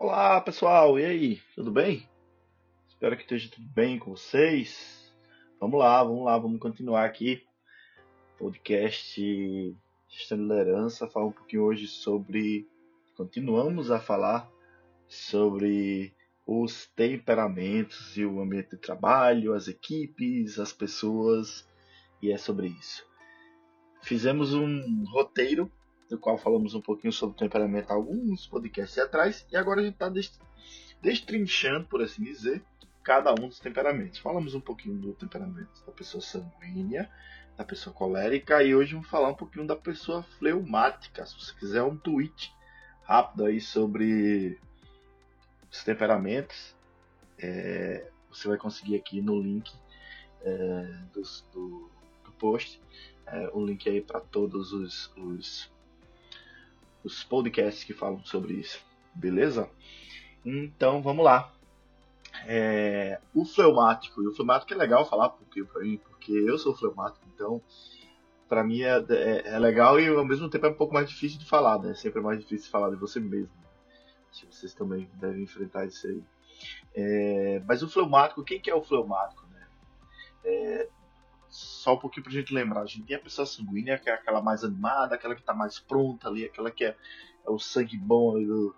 Olá pessoal, e aí? Tudo bem? Espero que esteja tudo bem com vocês. Vamos lá, vamos lá, vamos continuar aqui. Podcast Gestão de Liderança, falar um pouquinho hoje sobre. Continuamos a falar sobre os temperamentos e o ambiente de trabalho, as equipes, as pessoas, e é sobre isso. Fizemos um roteiro do qual falamos um pouquinho sobre temperamento alguns podcasts atrás, e agora a gente está destrinchando, por assim dizer, cada um dos temperamentos. Falamos um pouquinho do temperamento da pessoa sanguínea, da pessoa colérica, e hoje vamos falar um pouquinho da pessoa fleumática. Se você quiser um tweet rápido aí sobre os temperamentos, é, você vai conseguir aqui no link é, do, do, do, post é, o link aí para todos os, os os podcasts que falam sobre isso, beleza? Então vamos lá. É, o fleumático, e o fleumático é legal falar porque para mim, porque eu sou fleumático, então para mim é, é, é, legal e ao mesmo tempo é um pouco mais difícil de falar, né? Sempre é mais difícil falar de você mesmo. Acho que vocês também devem enfrentar isso aí. É, mas o fleumático, quem que é o fleumático? Né? Só um pouquinho pra gente lembrar. A gente tem a pessoa sanguínea, que é aquela mais animada, aquela que tá mais pronta ali, aquela que é, é o sangue bom do,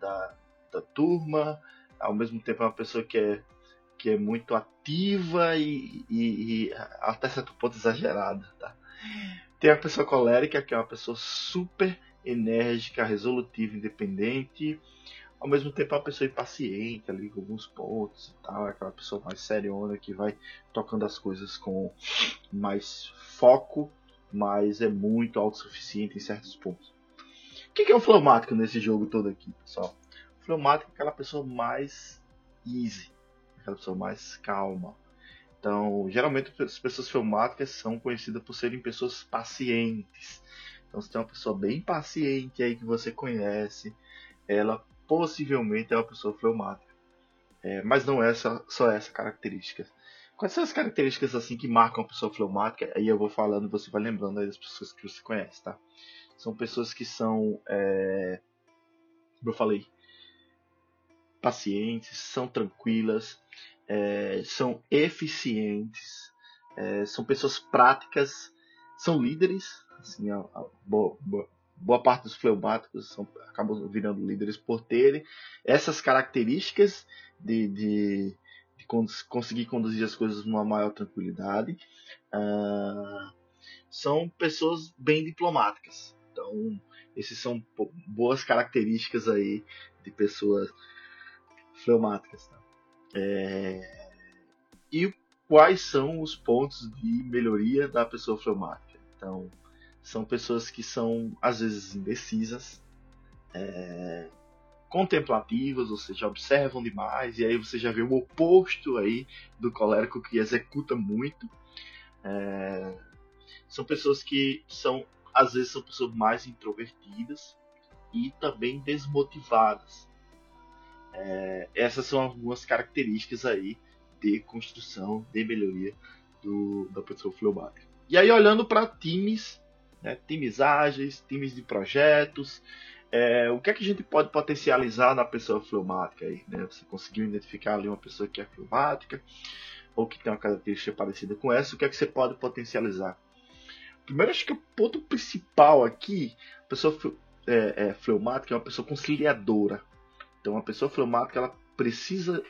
da, da turma. Ao mesmo tempo é uma pessoa que é, que é muito ativa e, e, e até certo ponto exagerada. Tá? Tem a pessoa colérica, que é uma pessoa super enérgica, resolutiva, independente ao mesmo tempo é uma pessoa impaciente ali com alguns pontos e tal, é aquela pessoa mais seriona que vai tocando as coisas com mais foco, mas é muito autossuficiente em certos pontos. O que é o fleumático nesse jogo todo aqui, pessoal? O fleumático é aquela pessoa mais easy, aquela pessoa mais calma. Então, geralmente as pessoas fleumáticas são conhecidas por serem pessoas pacientes. Então, se tem uma pessoa bem paciente aí que você conhece, ela possivelmente é uma pessoa fleumática. É, mas não é só, só essa característica. Quais são as características assim que marcam uma pessoa fleumática? Aí eu vou falando você vai lembrando das pessoas que você conhece, tá? São pessoas que são, é, como eu falei, pacientes, são tranquilas, é, são eficientes, é, são pessoas práticas, são líderes, assim, a, a, boa, boa, boa parte dos fleumáticos são, acabam virando líderes por terem essas características de, de, de conseguir conduzir as coisas numa maior tranquilidade. Uh, são pessoas bem diplomáticas. Então, esses são boas características aí de pessoas fleumáticas. Tá? É... E quais são os pontos de melhoria da pessoa fleumática? Então, são pessoas que são, às vezes, indecisas, é, contemplativas, ou seja, observam demais, e aí você já vê o oposto aí do colérico que executa muito. É, são pessoas que são, às vezes, são pessoas mais introvertidas e também desmotivadas. É, essas são algumas características aí de construção, de melhoria do, da pessoa fleumática. E aí, olhando para times né? times ágeis, times de projetos. É, o que é que a gente pode potencializar na pessoa fleumática aí? Né? Você conseguiu identificar ali uma pessoa que é fleumática ou que tem uma característica parecida com essa, o que é que você pode potencializar? Primeiro, acho que o ponto principal aqui, a pessoa é, é, fleumática é uma pessoa conciliadora. Então, a pessoa fleumática ela precisa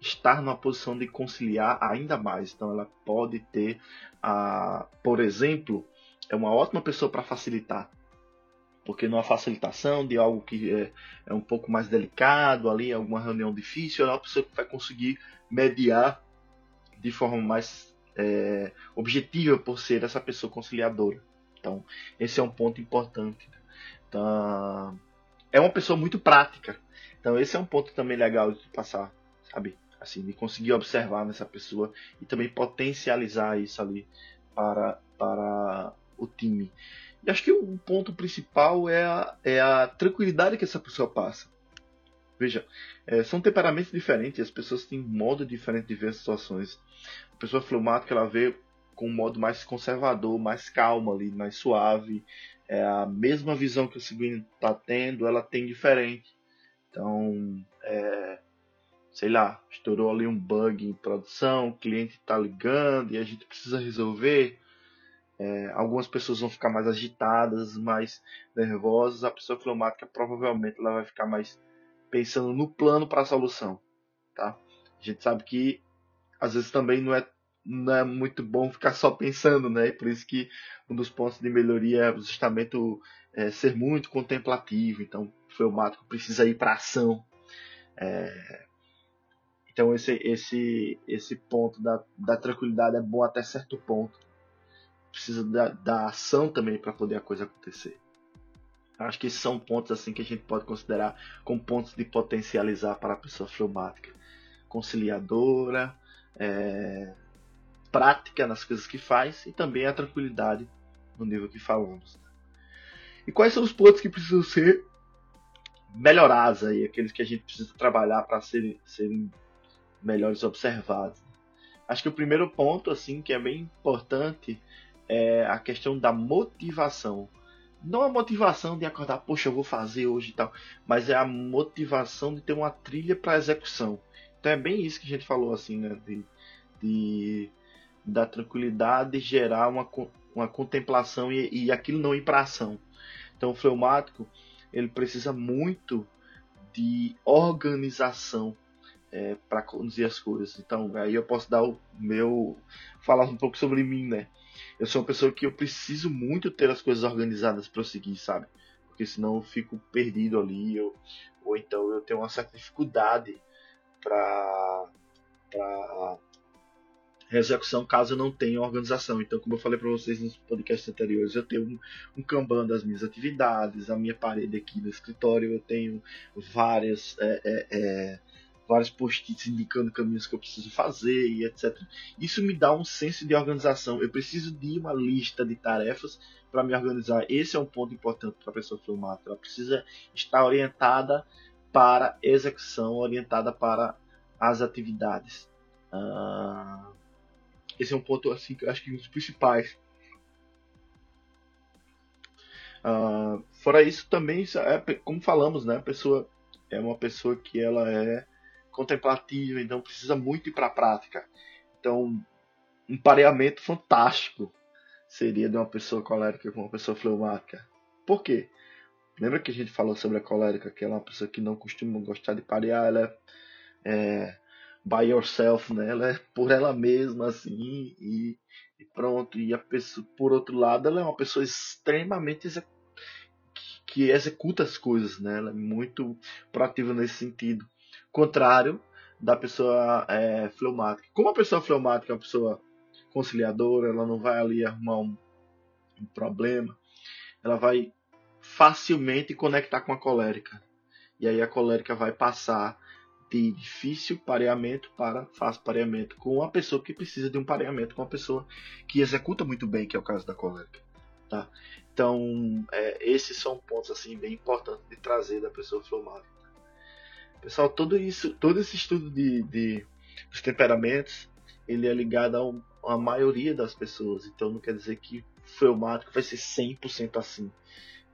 estar numa posição de conciliar ainda mais. Então, ela pode ter, a, por exemplo, é uma ótima pessoa para facilitar. Porque numa facilitação de algo que é, é, um pouco mais delicado, ali, alguma reunião difícil, é uma pessoa que vai conseguir mediar de forma mais é, objetiva por ser essa pessoa conciliadora. Então, esse é um ponto importante. Então, é uma pessoa muito prática. Então, esse é um ponto também legal de passar, sabe? Assim, de conseguir observar nessa pessoa e também potencializar isso ali para, para o time. E acho que o ponto principal é a, é a tranquilidade que essa pessoa passa. Veja, é, são temperamentos diferentes, as pessoas têm modo diferente de ver as situações. A pessoa fleumática ela vê com um modo mais conservador, mais calmo ali, mais suave. É a mesma visão que o seguinte está tendo, ela tem diferente. Então, é, sei lá, estourou ali um bug em produção, o cliente está ligando e a gente precisa resolver. É, algumas pessoas vão ficar mais agitadas, mais nervosas. A pessoa fleumática provavelmente ela vai ficar mais pensando no plano para a solução, tá? A gente sabe que às vezes também não é não é muito bom ficar só pensando, né? Por isso que um dos pontos de melhoria é justamente o, é, ser muito contemplativo. Então, o fleumático precisa ir para ação. É, então, esse, esse, esse ponto da, da tranquilidade é bom até certo ponto. Precisa da, da ação também para poder a coisa acontecer. Acho que esses são pontos assim que a gente pode considerar como pontos de potencializar para a pessoa fleumática. Conciliadora, é, prática nas coisas que faz e também a tranquilidade no nível que falamos. E quais são os pontos que precisam ser melhorados aí, aqueles que a gente precisa trabalhar para serem, serem melhores observados? Acho que o primeiro ponto, assim, que é bem importante, é a questão da motivação. Não a motivação de acordar, poxa, eu vou fazer hoje e tal, mas é a motivação de ter uma trilha para execução. Então é bem isso que a gente falou, assim, né? De, de da tranquilidade gerar uma, uma contemplação e, e aquilo não ir para ação. Então o fleumático ele precisa muito de organização é, para conduzir as coisas. Então aí eu posso dar o meu falar um pouco sobre mim, né? Eu sou uma pessoa que eu preciso muito ter as coisas organizadas para eu seguir, sabe? Porque senão eu fico perdido ali, eu, ou então eu tenho uma certa dificuldade para execução caso eu não tenha organização. Então, como eu falei para vocês nos podcasts anteriores, eu tenho um, um Kanban das minhas atividades, a minha parede aqui no escritório, eu tenho várias. É, é, é, vários post-its indicando caminhos que eu preciso fazer e etc. Isso me dá um senso de organização. Eu preciso de uma lista de tarefas para me organizar. Esse é um ponto importante para a pessoa filmata. Ela precisa estar orientada para execução, orientada para as atividades. Uh, esse é um ponto assim que eu acho que um dos principais. Uh, fora isso também, é, como falamos, né? A pessoa é uma pessoa que ela é contemplativa, então precisa muito ir para a prática. Então, um pareamento fantástico seria de uma pessoa colérica com uma pessoa fleumática. Por quê? Lembra que a gente falou sobre a colérica, que ela é uma pessoa que não costuma gostar de parear, ela é, é by yourself, né? Ela é por ela mesma, assim, e, e pronto. E a pessoa, por outro lado, ela é uma pessoa extremamente que, que executa as coisas, né? Ela é muito proativa nesse sentido. Contrário da pessoa é, fleumática. Como a pessoa fleumática é uma pessoa conciliadora, ela não vai ali arrumar um, um problema, ela vai facilmente conectar com a colérica. E aí a colérica vai passar de difícil pareamento para fácil pareamento com uma pessoa que precisa de um pareamento com uma pessoa que executa muito bem, que é o caso da colérica. Tá? Então, é, esses são pontos assim bem importantes de trazer da pessoa fleumática. Pessoal, todo isso, todo esse estudo de, de dos temperamentos, ele é ligado a, a maioria das pessoas. Então, não quer dizer que fleumático vai ser 100% assim.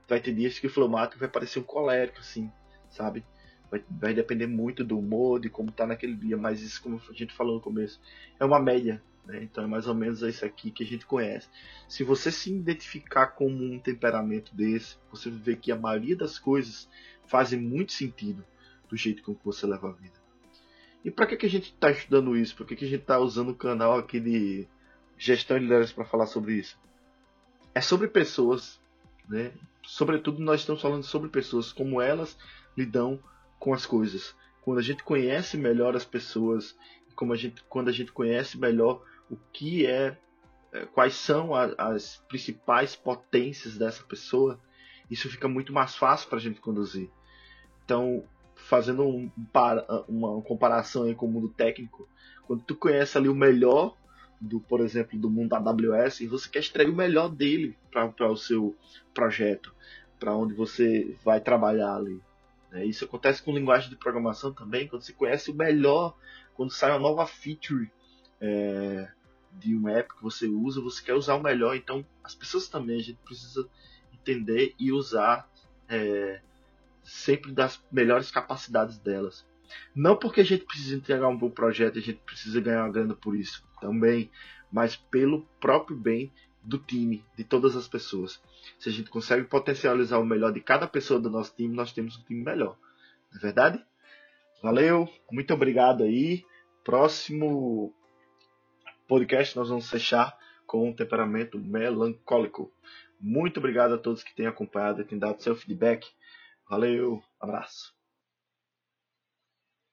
Vai ter dias que o fleumático vai parecer um colérico, assim, sabe? vai, vai depender muito do humor, de como tá naquele dia, mas isso, como a gente falou no começo, é uma média. Né? Então é mais ou menos isso aqui que a gente conhece. Se você se identificar como um temperamento desse, você vê que a maioria das coisas fazem muito sentido do jeito com que você leva a vida. E para que, que a gente está estudando isso? Por que, que a gente está usando o canal aqui de gestão de liderança para falar sobre isso? É sobre pessoas, né? Sobretudo nós estamos falando sobre pessoas, como elas lidam com as coisas. Quando a gente conhece melhor as pessoas, como a gente, quando a gente conhece melhor o que é, é quais são a, as principais potências dessa pessoa, isso fica muito mais fácil para a gente conduzir. Então, fazendo um, uma comparação aí com o mundo técnico, quando tu conhece ali o melhor do, por exemplo, do mundo AWS, e você quer extrair o melhor dele para o seu projeto, para onde você vai trabalhar ali. Né? Isso acontece com linguagem de programação também, quando você conhece o melhor, quando sai uma nova feature é, de um app que você usa, você quer usar o melhor. Então, as pessoas também, a gente precisa entender e usar é, sempre das melhores capacidades delas. Não porque a gente precisa entregar um bom projeto, a gente precisa ganhar uma grana por isso também, mas pelo próprio bem do time, de todas as pessoas. Se a gente consegue potencializar o melhor de cada pessoa do nosso time, nós temos um time melhor. Não é verdade? Valeu, muito obrigado aí. Próximo podcast nós vamos fechar com um temperamento melancólico. Muito obrigado a todos que têm acompanhado e têm dado seu feedback. Valeu, abraço.